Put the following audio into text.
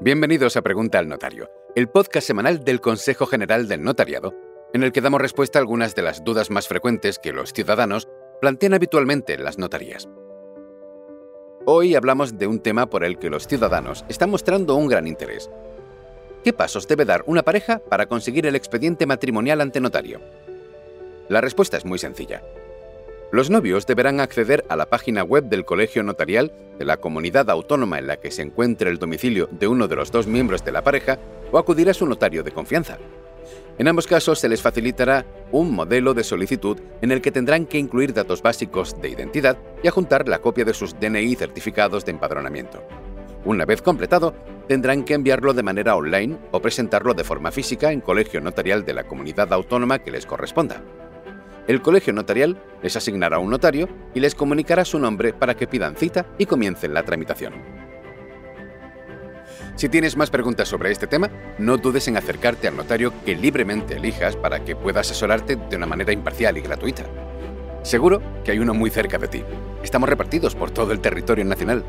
Bienvenidos a Pregunta al Notario, el podcast semanal del Consejo General del Notariado, en el que damos respuesta a algunas de las dudas más frecuentes que los ciudadanos plantean habitualmente en las notarías. Hoy hablamos de un tema por el que los ciudadanos están mostrando un gran interés. ¿Qué pasos debe dar una pareja para conseguir el expediente matrimonial ante notario? La respuesta es muy sencilla. Los novios deberán acceder a la página web del Colegio Notarial de la comunidad autónoma en la que se encuentre el domicilio de uno de los dos miembros de la pareja o acudir a su notario de confianza. En ambos casos se les facilitará un modelo de solicitud en el que tendrán que incluir datos básicos de identidad y adjuntar la copia de sus DNI certificados de empadronamiento. Una vez completado, tendrán que enviarlo de manera online o presentarlo de forma física en colegio notarial de la comunidad autónoma que les corresponda. El colegio notarial les asignará un notario y les comunicará su nombre para que pidan cita y comiencen la tramitación. Si tienes más preguntas sobre este tema, no dudes en acercarte al notario que libremente elijas para que pueda asesorarte de una manera imparcial y gratuita. Seguro que hay uno muy cerca de ti. Estamos repartidos por todo el territorio nacional